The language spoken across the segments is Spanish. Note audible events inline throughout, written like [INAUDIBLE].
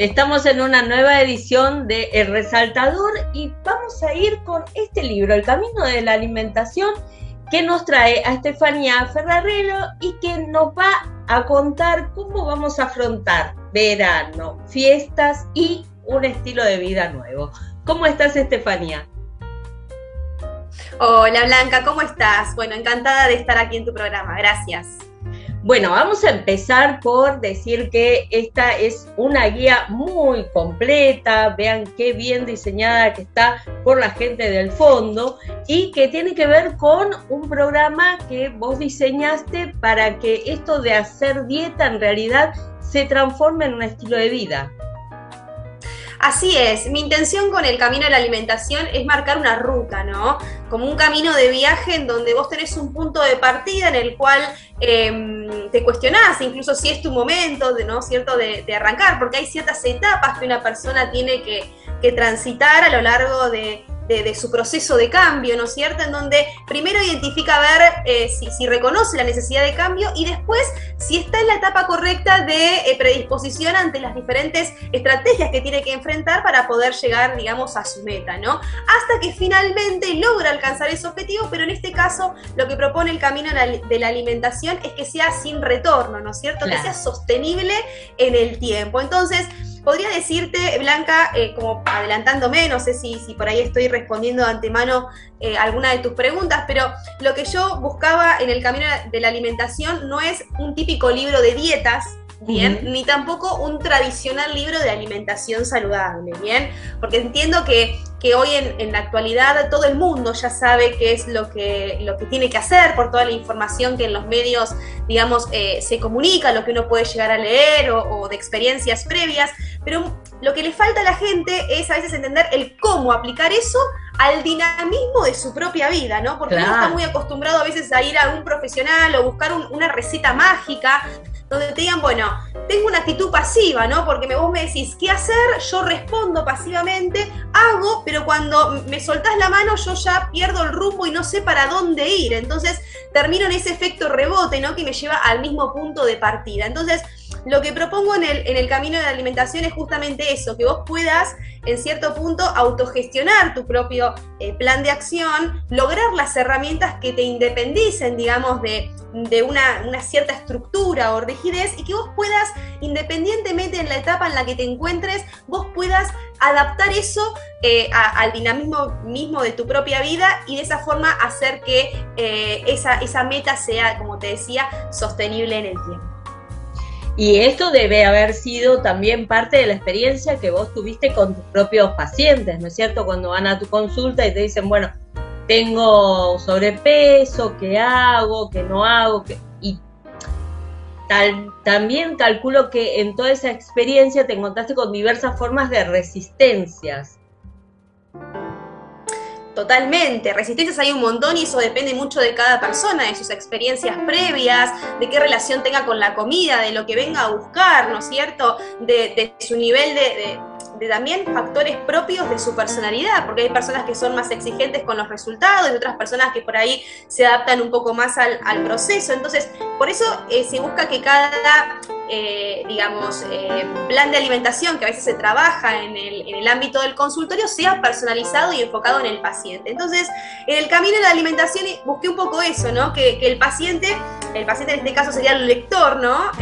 Estamos en una nueva edición de El Resaltador y vamos a ir con este libro, El Camino de la Alimentación, que nos trae a Estefanía Ferrarello y que nos va a contar cómo vamos a afrontar verano, fiestas y un estilo de vida nuevo. ¿Cómo estás, Estefanía? Hola, Blanca, ¿cómo estás? Bueno, encantada de estar aquí en tu programa. Gracias. Bueno, vamos a empezar por decir que esta es una guía muy completa, vean qué bien diseñada que está por la gente del fondo y que tiene que ver con un programa que vos diseñaste para que esto de hacer dieta en realidad se transforme en un estilo de vida. Así es, mi intención con el camino de la alimentación es marcar una ruta, ¿no? Como un camino de viaje en donde vos tenés un punto de partida en el cual em, te cuestionás, incluso si es tu momento, de, ¿no? ¿Cierto? De, arrancar, porque hay ciertas etapas que una persona tiene que, que transitar a lo largo de, de, su proceso de cambio, ¿no es cierto? En donde primero identifica a ver eh, si, reconoce la necesidad de cambio y después si está en la etapa correcta de eh, predisposición ante las diferentes estrategias que tiene que enfrentar para poder llegar, digamos, a su meta, ¿no? Hasta que finalmente logra alcanzar ese objetivo, pero en este caso lo que propone el camino de la alimentación es que sea sin retorno, ¿no es cierto? Que sea sostenible en el tiempo. Entonces, Podría decirte, Blanca, eh, como adelantándome, no sé si, si por ahí estoy respondiendo de antemano eh, alguna de tus preguntas, pero lo que yo buscaba en el camino de la alimentación no es un típico libro de dietas, bien, ni tampoco un tradicional libro de alimentación saludable, bien, porque entiendo que, hoy en, la actualidad todo el mundo ya sabe qué es lo que, lo que tiene que hacer por toda la información que en los medios, digamos, eh, se comunica, lo que uno puede llegar a leer o, de experiencias previas, pero lo que le falta a la gente es a veces entender el cómo aplicar eso al dinamismo de su propia vida, ¿no? Porque uno está muy acostumbrado a veces a ir a un profesional o buscar una receta mágica donde te digan, bueno, tengo una actitud pasiva, ¿no? Porque vos me decís, ¿qué hacer? Yo respondo pasivamente, hago, pero cuando me soltás la mano yo ya pierdo el rumbo y no sé para dónde ir. Entonces termino en ese efecto rebote, ¿no? Que me lleva al mismo punto de partida. Entonces, lo que propongo en el, en el camino de la alimentación es justamente eso, que vos puedas en cierto punto autogestionar tu propio eh, plan de acción, lograr las herramientas que te independicen, digamos, de, una, cierta estructura o rigidez y que vos puedas, independientemente en la etapa en la que te encuentres, vos puedas adaptar eso eh, al dinamismo mismo de tu propia vida y de esa forma hacer que eh, esa, esa meta sea, como te decía, sostenible en el tiempo. Y esto debe haber sido también parte de la experiencia que vos tuviste con tus propios pacientes, ¿no es cierto? Cuando van a tu consulta y te dicen, bueno, tengo sobrepeso, ¿qué hago? ¿Qué no hago? Y tal, también calculo que en toda esa experiencia te encontraste con diversas formas de resistencias. Totalmente, resistencias hay un montón y eso depende mucho de cada persona, de sus experiencias previas, de qué relación tenga con la comida, de lo que venga a buscar, ¿no es cierto? De, su nivel de, también factores propios de su personalidad, porque hay personas que son más exigentes con los resultados y otras personas que por ahí se adaptan un poco más al, proceso. Entonces, por eso eh, se busca que cada eh, digamos, eh, plan de alimentación que a veces se trabaja en el, ámbito del consultorio sea personalizado y enfocado en el paciente. Entonces, en el camino de la alimentación busqué un poco eso, ¿no? Que, el paciente, el paciente en este caso sería el lector, ¿no?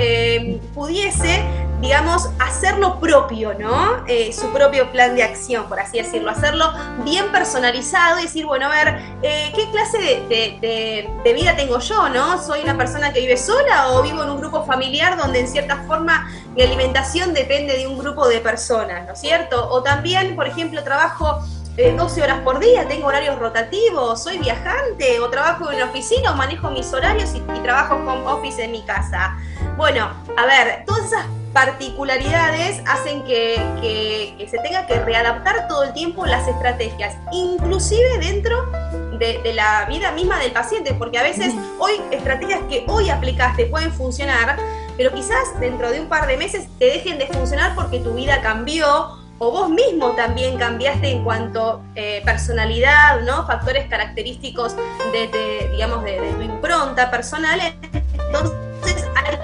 Pudiese digamos, hacerlo propio, ¿no? Eh, su propio plan de acción, por así decirlo, hacerlo bien personalizado y decir, bueno, a ver, eh, ¿qué clase de, vida tengo yo, ¿no? ¿Soy una persona que vive sola o vivo en un grupo familiar donde en cierta forma mi alimentación depende de un grupo de personas, ¿no es cierto? O también, por ejemplo, trabajo... 12 eh, horas por día, tengo horarios rotativos, soy viajante o trabajo en oficina o manejo mis horarios y, y trabajo home office en mi casa. Bueno, a ver, todas esas particularidades hacen que, se tenga que readaptar todo el tiempo las estrategias, inclusive dentro de, la vida misma del paciente, porque a veces hoy estrategias que hoy aplicaste pueden funcionar, pero quizás dentro de un par de meses te dejen de funcionar porque tu vida cambió o vos mismo también cambiaste en cuanto eh, personalidad, ¿no? Factores característicos de, digamos, de, de tu impronta personal. Entonces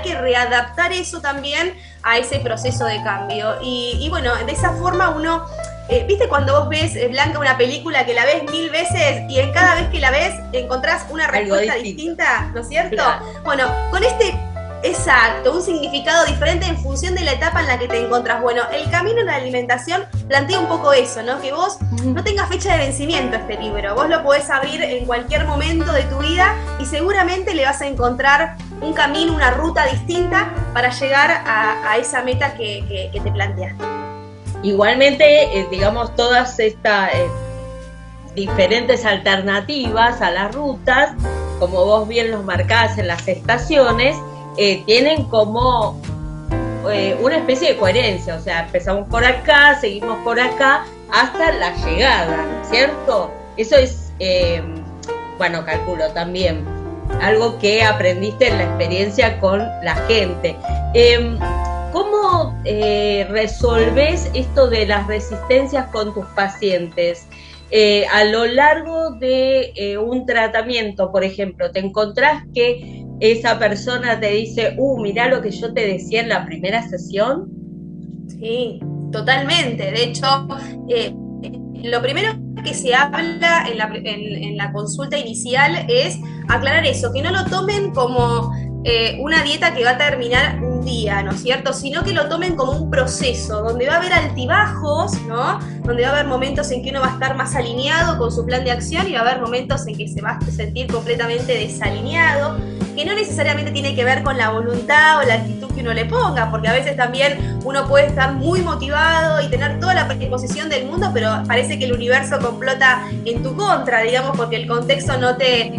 que readaptar eso también a ese proceso de cambio. Y, bueno, de esa forma uno, eh, viste cuando vos ves, eh, Blanca, una película que la ves mil veces y en cada vez que la ves encontrás una respuesta distinta, ¿no es cierto? Bueno, con este Exacto, un significado diferente en función de la etapa en la que te encontrás. Bueno, el camino en la alimentación plantea un poco eso, ¿no? Que vos no tengas fecha de vencimiento este libro. Vos lo podés abrir en cualquier momento de tu vida y seguramente le vas a encontrar un camino, una ruta distinta para llegar a, esa meta que, te planteaste. Igualmente, eh, digamos, todas estas eh, diferentes alternativas a las rutas, como vos bien los marcás en las estaciones, eh, tienen como eh, una especie de coherencia, o sea, empezamos por acá, seguimos por acá, hasta la llegada, ¿cierto? Eso es, eh, bueno, calculo también, algo que aprendiste en la experiencia con la gente. Em, ¿Cómo resolves esto de las resistencias con tus pacientes? a lo largo de un tratamiento, por ejemplo, te encontrás que esa persona te dice, uh, mirá lo que yo te decía en la primera sesión? Sí, totalmente. De hecho, eh, lo primero que se habla en la, en la, consulta inicial es aclarar eso, que no lo tomen como eh, una dieta que va a terminar un día, ¿no es cierto? Sino que lo tomen como un proceso, donde va a haber altibajos, ¿no? Donde va a haber momentos en que uno va a estar más alineado con su plan de acción y va a haber momentos en que se va a sentir completamente desalineado que no necesariamente tiene que ver con la voluntad o la actitud que uno le ponga, porque a veces también uno puede estar muy motivado y tener toda la predisposición del mundo, pero parece que el universo complota en tu contra, digamos, porque el contexto no te,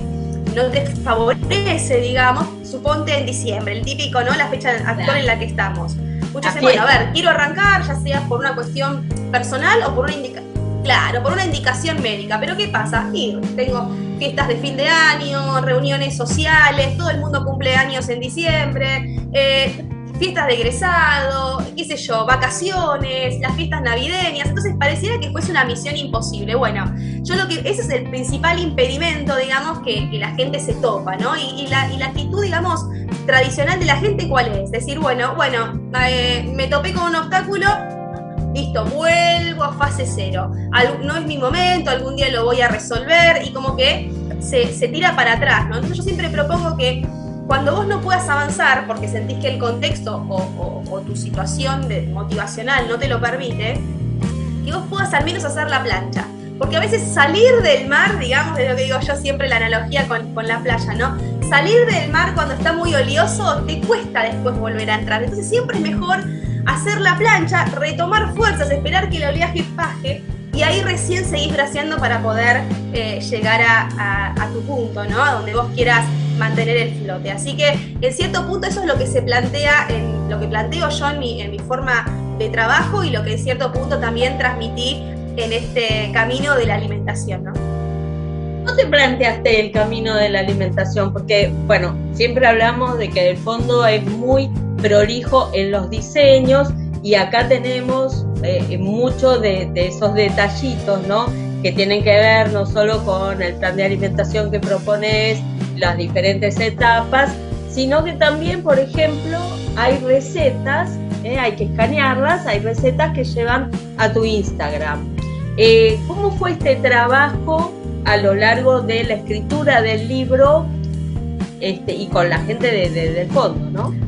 no te favorece, digamos. Suponte en diciembre, el típico, ¿no? La fecha actual en la que estamos. Muchos dicen, bueno, a ver, quiero arrancar, ya sea por una cuestión personal o por una indicación. Claro, por una indicación médica. Pero ¿qué pasa? Ir, tengo fiestas de fin de año, reuniones sociales, todo el mundo cumple años en diciembre, eh, fiestas de egresado, qué sé yo, vacaciones, las fiestas navideñas, entonces pareciera que fuese una misión imposible. Bueno, yo lo que, ese es el principal impedimento, digamos, que, la gente se topa, ¿no? Y, la, actitud, digamos, tradicional de la gente, ¿cuál es? Decir, bueno, bueno, eh, me topé con un obstáculo, listo, vuelvo a fase cero. no es mi momento, algún día lo voy a resolver y como que se, tira para atrás, ¿no? Entonces yo siempre propongo que cuando vos no puedas avanzar porque sentís que el contexto o, tu situación motivacional no te lo permite, que vos puedas al menos hacer la plancha. Porque a veces salir del mar, digamos, es lo que digo yo siempre la analogía con, con la playa, ¿no? Salir del mar cuando está muy olioso te cuesta después volver a entrar. Entonces siempre es mejor hacer la plancha, retomar fuerzas, esperar que el oleaje baje y ahí recién seguís braceando para poder eh, llegar a, tu punto, ¿no? A donde vos quieras mantener el flote. Así que en cierto punto eso es lo que se plantea, lo que planteo yo en mi, en mi forma de trabajo y lo que en cierto punto también transmití en este camino de la alimentación, ¿no? ¿Cómo te planteaste el camino de la alimentación? Porque, bueno, siempre hablamos de que el fondo es muy prolijo en los diseños y acá tenemos eh, muchos de, esos detallitos, ¿no? Que tienen que ver no solo con el plan de alimentación que propones, las diferentes etapas, sino que también, por ejemplo, hay recetas, ¿eh? hay que escanearlas, hay recetas que llevan a tu Instagram. Eh, ¿Cómo fue este trabajo a lo largo de la escritura del libro este, y con la gente de, del fondo, ¿no?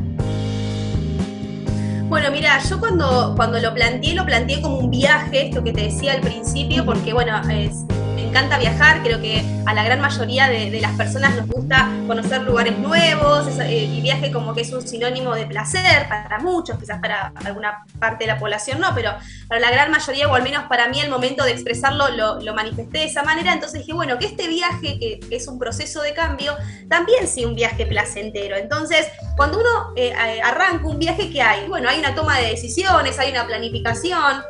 Bueno, mira, yo cuando, cuando lo planteé, lo planteé como un viaje, esto que te decía al principio, porque bueno, es, encanta viajar, creo que a la gran mayoría de, las personas nos gusta conocer lugares nuevos, eh, y viaje como que es un sinónimo de placer para muchos, quizás para alguna parte de la población no, pero para la gran mayoría, o al menos para mí, el momento de expresarlo lo, manifesté de esa manera, entonces dije, bueno, que este viaje, que, es un proceso de cambio, también sea un viaje placentero. Entonces, cuando uno eh, eh, arranca un viaje, ¿qué hay? Bueno, hay una toma de decisiones, hay una planificación,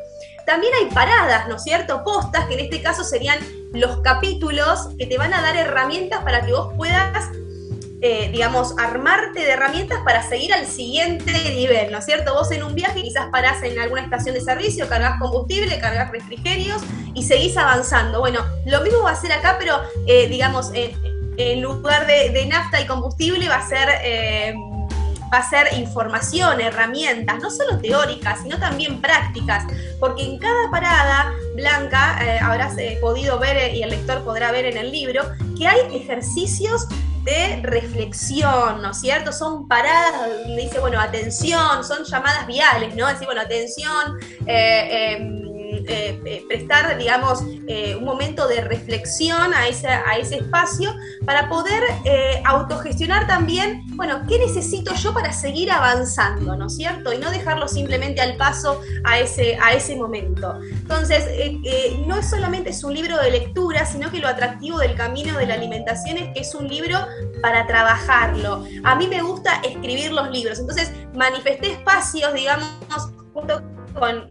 también hay paradas, ¿no es cierto? Postas, que en este caso serían los capítulos que te van a dar herramientas para que vos puedas, eh, digamos, armarte de herramientas para seguir al siguiente nivel, ¿no es cierto? Vos en un viaje quizás parás en alguna estación de servicio, cargas combustible, cargas refrigerios y seguís avanzando. Bueno, lo mismo va a ser acá, pero eh, digamos, en, lugar de, nafta y combustible va a ser... Eh, va a ser información, herramientas, no solo teóricas, sino también prácticas, porque en cada parada, Blanca, eh, habrás eh, podido ver y el lector podrá ver en el libro, que hay ejercicios de reflexión, ¿no es cierto? Son paradas donde dice, bueno, atención, son llamadas viales, ¿no? Decir, bueno, atención, eh, em, eh, eh, prestar, digamos, eh, un momento de reflexión a ese, a ese espacio para poder autogestionar también, bueno, ¿qué necesito yo para seguir avanzando, ¿no es cierto? Y no dejarlo simplemente al paso a ese, a ese momento. Entonces, no es solamente es un libro de lectura, sino que lo atractivo del camino de la alimentación es que es un libro para trabajarlo. A mí me gusta escribir los libros, entonces manifesté espacios, digamos, junto con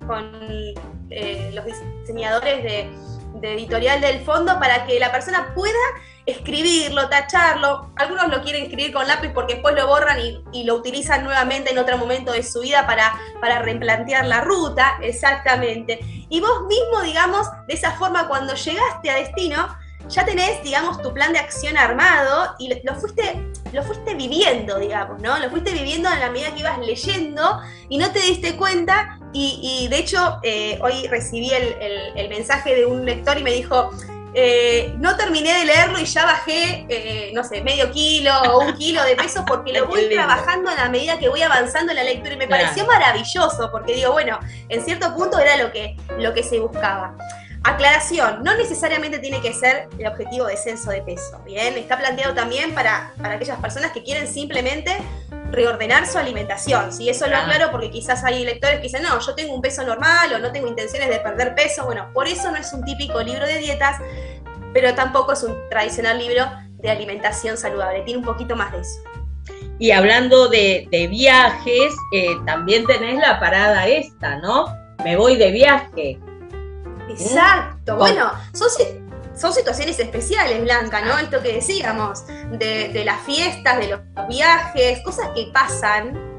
eh, los diseñadores de, editorial del fondo para que la persona pueda escribirlo, tacharlo. Algunos lo quieren escribir con lápiz porque después lo borran y, lo utilizan nuevamente en otro momento de su vida para, para replantear la ruta, exactamente. Y vos mismo, digamos, de esa forma, cuando llegaste a destino, ya tenés, digamos, tu plan de acción armado y lo fuiste, lo fuiste viviendo, digamos, ¿no? Lo fuiste viviendo en la medida que ibas leyendo y no te diste cuenta. Y, de hecho, eh, hoy recibí el, mensaje de un lector y me dijo, eh, no terminé de leerlo y ya bajé, eh, no sé, medio kilo o un kilo de peso porque lo [LAUGHS] voy trabajando en la medida que voy avanzando en la lectura y me pareció maravilloso porque digo, bueno, en cierto punto era lo que, lo que se buscaba. Aclaración, no necesariamente tiene que ser el objetivo de descenso de peso, ¿bien? Está planteado también para, aquellas personas que quieren simplemente reordenar su alimentación, ¿sí? Eso lo aclaro porque quizás hay lectores que dicen, no, yo tengo un peso normal o no tengo intenciones de perder peso, bueno, por eso no es un típico libro de dietas, pero tampoco es un tradicional libro de alimentación saludable, tiene un poquito más de eso. Y hablando de, viajes, eh, también tenés la parada esta, ¿no? Me voy de viaje. Exacto, bueno, son, son situaciones especiales, Blanca, ¿no? Esto que decíamos, de, las fiestas, de los viajes, cosas que pasan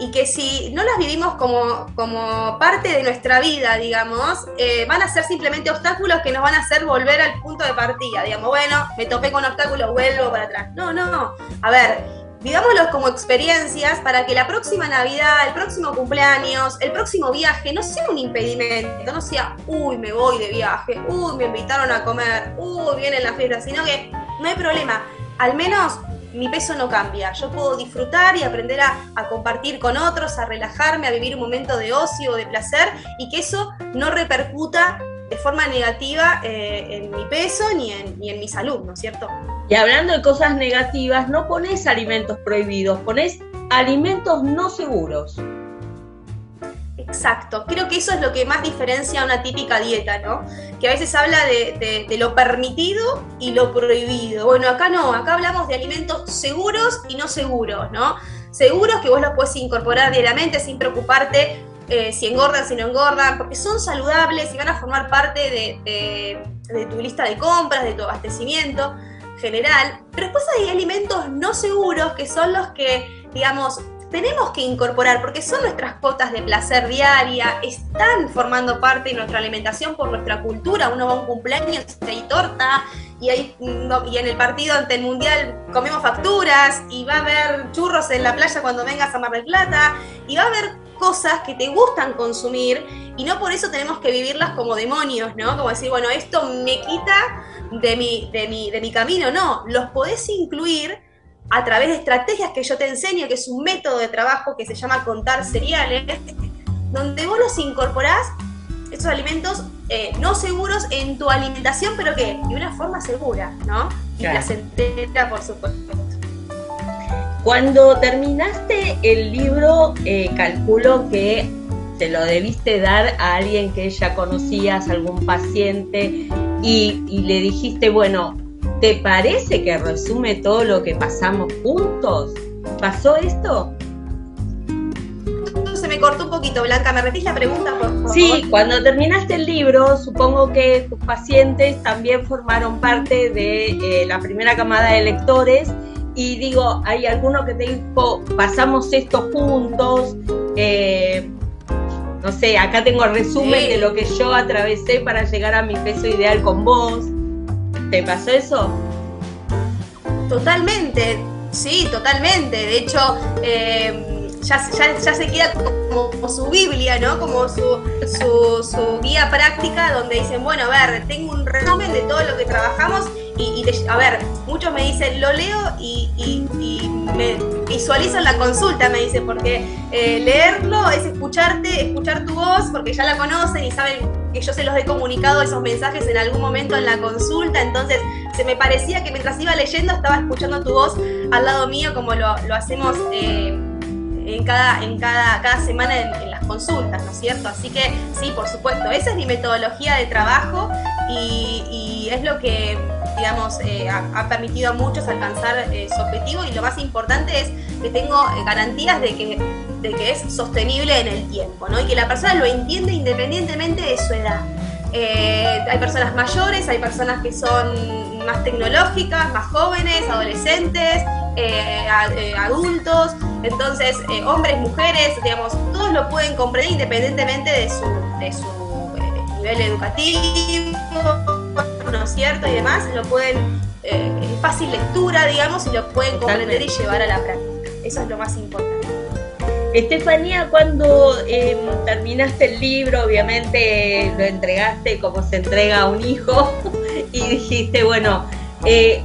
y que si no las vivimos como, como parte de nuestra vida, digamos, eh, van a ser simplemente obstáculos que nos van a hacer volver al punto de partida. Digamos, bueno, me topé con obstáculos, vuelvo para atrás. No, no. A ver, vivámoslos como experiencias para que la próxima Navidad, el próximo cumpleaños, el próximo viaje no sea un impedimento, no sea, uy, me voy de viaje, uy, me invitaron a comer, uy, viene la fiesta, sino que no hay problema. Al menos mi peso no cambia. Yo puedo disfrutar y aprender a, compartir con otros, a relajarme, a vivir un momento de ocio, de placer y que eso no repercuta de forma negativa eh, en mi peso ni en mi salud, ¿no es cierto? Y hablando de cosas negativas, no pones alimentos prohibidos, pones alimentos no seguros. Exacto, creo que eso es lo que más diferencia a una típica dieta, ¿no? Que a veces habla de, lo permitido y lo prohibido. Bueno, acá no, acá hablamos de alimentos seguros y no seguros, ¿no? Seguros que vos los puedes incorporar diariamente sin preocuparte eh, si engordan, si no engordan, porque son saludables y van a formar parte de, de tu lista de compras, de tu abastecimiento general, pero después hay alimentos no seguros que son los que, digamos, tenemos que incorporar porque son nuestras cotas de placer diaria, están formando parte de nuestra alimentación por nuestra cultura. Uno va a un cumpleaños y hay torta y, hay, y en el partido ante el mundial comemos facturas y va a haber churros en la playa cuando vengas a Mar del Plata y va a haber cosas que te gustan consumir y no por eso tenemos que vivirlas como demonios, ¿no? Como decir, bueno, esto me quita de mi, de mi, de mi camino, no, los podés incluir a través de estrategias que yo te enseño, que es un método de trabajo que se llama contar cereales, donde vos los incorporás, estos alimentos eh, no seguros en tu alimentación, pero que de una forma segura, ¿no? Y placentera, por supuesto. Cuando terminaste el libro, eh, calculo que te lo debiste dar a alguien que ya conocías, algún paciente, y, le dijiste, bueno, ¿te parece que resume todo lo que pasamos juntos? ¿Pasó esto? Se me cortó un poquito, Blanca. ¿Me repetís la pregunta, por favor? Sí, cuando terminaste el libro, supongo que tus pacientes también formaron parte de eh, la primera camada de lectores. Y digo, hay alguno que te dijo, pasamos esto juntos, eh, no sé, acá tengo el resumen de lo que yo atravesé para llegar a mi peso ideal con vos. ¿Te pasó eso? Totalmente. Sí, totalmente. De hecho, eh, ya, ya, se queda como, su Biblia, ¿no? Como su, su, guía práctica donde dicen, bueno, a ver, tengo un resumen de todo lo que trabajamos y, a ver, muchos me dicen, lo leo y, y, me visualizan la consulta, me dicen, porque eh, leerlo es escucharte, escuchar tu voz, porque ya la conocen y saben que yo se los he comunicado esos mensajes en algún momento en la consulta, entonces se me parecía que mientras iba leyendo estaba escuchando tu voz al lado mío como lo, hacemos eh, en, cada, en cada, cada semana en, las consultas, ¿no es cierto? Así que sí, por supuesto, esa es mi metodología de trabajo y, es lo que, digamos, eh, ha, permitido a muchos alcanzar eh, su objetivo y lo más importante es que tengo garantías de que, de que es sostenible en el tiempo, ¿no? Y que la persona lo entiende independientemente de su edad. hay personas mayores, hay personas que son más tecnológicas, más jóvenes, adolescentes, eh, eh, adultos, entonces eh, hombres, mujeres, digamos, todos lo pueden comprender independientemente de su, de su nivel educativo, ¿no es cierto? Y demás, lo pueden, es fácil lectura, digamos, y lo pueden comprender y llevar a la práctica. Eso es lo más importante. Estefanía, cuando em, terminaste el libro, obviamente lo entregaste como se entrega a un hijo [LAUGHS] y dijiste, bueno, eh,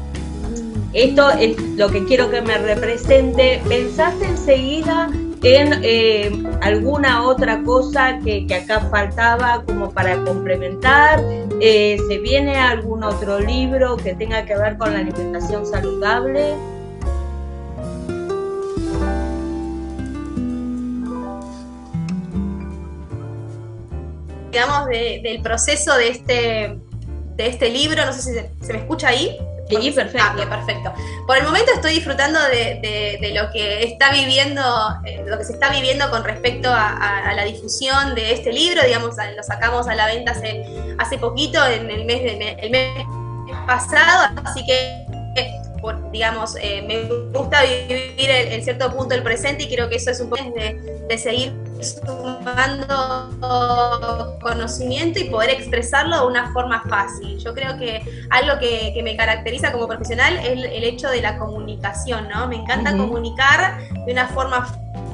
esto es lo que quiero que me represente. ¿Pensaste enseguida en eh, alguna otra cosa que, acá faltaba como para complementar? Eh, ¿Se viene algún otro libro que tenga que ver con la alimentación saludable? digamos, del proceso de este, de este libro. No sé si se, me escucha ahí. Sí, perfecto. Ah, perfecto. Por el momento estoy disfrutando de, lo que está viviendo, eh, lo que se está viviendo con respecto a, la difusión de este libro. Digamos, lo sacamos a la venta hace, hace poquito, en el mes, de, el mes pasado, así que digamos, eh, me gusta vivir en, cierto punto el presente y creo que eso es un poco de, de seguir sumando conocimiento y poder expresarlo de una forma fácil. Yo creo que algo que, me caracteriza como profesional es el, hecho de la comunicación, ¿no? Me encanta comunicar de una forma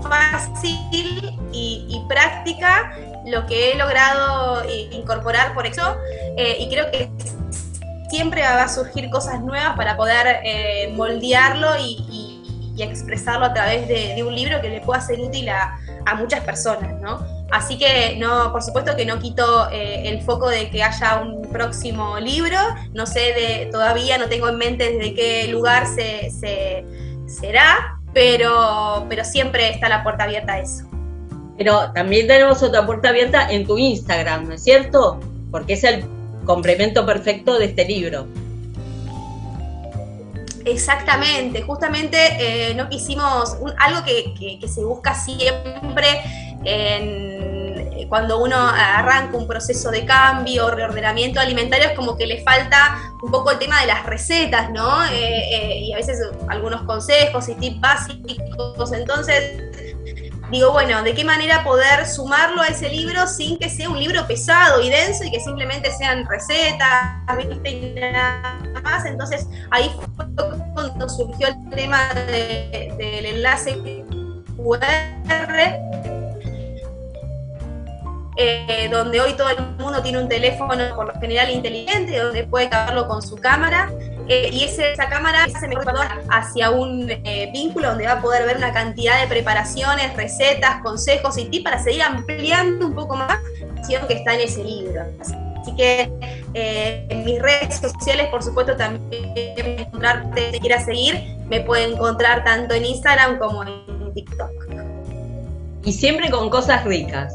fácil y, práctica lo que he logrado incorporar por eso eh, y creo que siempre va a surgir cosas nuevas para poder eh, moldearlo y, expresarlo a través de, un libro que le pueda ser útil a, muchas personas, ¿no? Así que no, por supuesto que no quito eh, el foco de que haya un próximo libro. No sé de, todavía no tengo en mente desde qué lugar se, será, pero, pero siempre está la puerta abierta a eso. Pero también tenemos otra puerta abierta en tu Instagram, ¿no es cierto? Porque es el complemento perfecto de este libro. Exactamente, justamente eh, no quisimos, algo que, se busca siempre cuando uno arranca un proceso de cambio, reordenamiento alimentario, es como que le falta un poco el tema de las recetas, ¿no? Eh, eh, y a veces algunos consejos y tips básicos. Entonces, digo, bueno, ¿de qué manera poder sumarlo a ese libro sin que sea un libro pesado y denso y que simplemente sean recetas. Y nada más? Entonces ahí fue cuando surgió el tema del enlace QR, eh, donde hoy todo el mundo tiene un teléfono por lo general inteligente, donde puede cargarlo con su cámara eh, y esa cámara se me hacia un eh, vínculo donde va a poder ver una cantidad de preparaciones, recetas, consejos y para seguir ampliando un poco más la que está en ese libro. Así que eh, en mis redes sociales, por supuesto, también encontrarte, si quieras seguir, me puede encontrar tanto en Instagram como en TikTok. Y siempre con cosas ricas.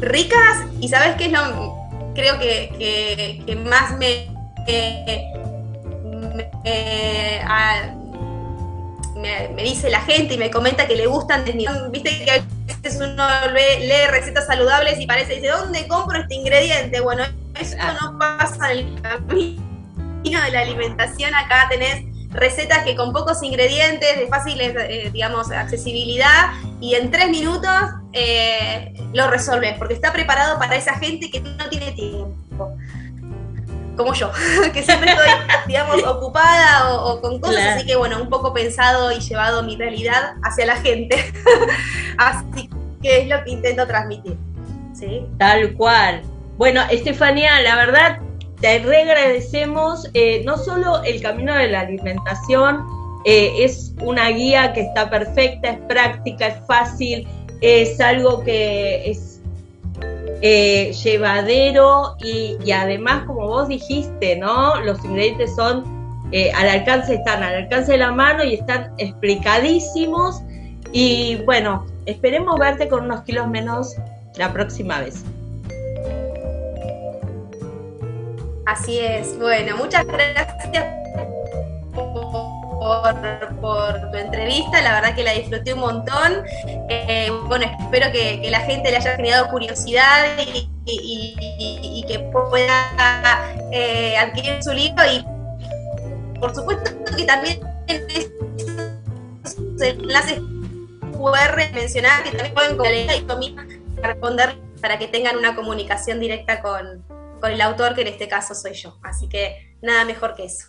Ricas y sabes qué es lo creo que, que, más me, me, dice la gente y me comenta que le gustan viste que a veces uno lee, recetas saludables y parece dice dónde compro este ingrediente bueno eso no pasa en el camino de la alimentación. Acá tenés recetas que con pocos ingredientes, de fácil, eh, digamos, accesibilidad, y en tres minutos eh, lo resolves, porque está preparado para esa gente que no tiene tiempo. como yo, [LAUGHS] que siempre estoy, [LAUGHS] digamos, ocupada o, con cosas, así que bueno, un poco pensado y llevado mi realidad hacia la gente. [LAUGHS] así que es lo que intento transmitir. ¿sí? Tal cual. Bueno, Estefanía, la verdad, te reagradecemos eh, no solo el camino de la alimentación, eh, es una guía que está perfecta, es práctica, es fácil, es algo que es eh, llevadero y, además, como vos dijiste, ¿no? Los ingredientes son eh, al alcance, están al alcance de la mano y están explicadísimos. Y bueno, esperemos verte con unos kilos menos la próxima vez. Así es. Bueno, muchas gracias por, tu entrevista, la verdad que la disfruté un montón. Eh, bueno, espero que, la gente le haya generado curiosidad y, que pueda eh, adquirir su libro y por supuesto que también enlaces QR mencionar que también pueden responder para que tengan una comunicación directa con, con el autor, que en este caso soy yo. Así que nada mejor que eso.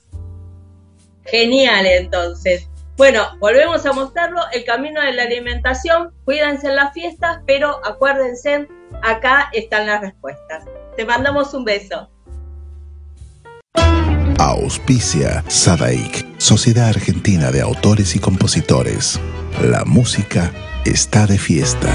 Genial, entonces. Bueno, volvemos a mostrarlo, el camino de la alimentación, cuídense en las fiestas, pero acuérdense, acá están las respuestas. Te mandamos un beso. Auspicia Sadaik, Sociedad Argentina de Autores y Compositores. La música está de fiesta.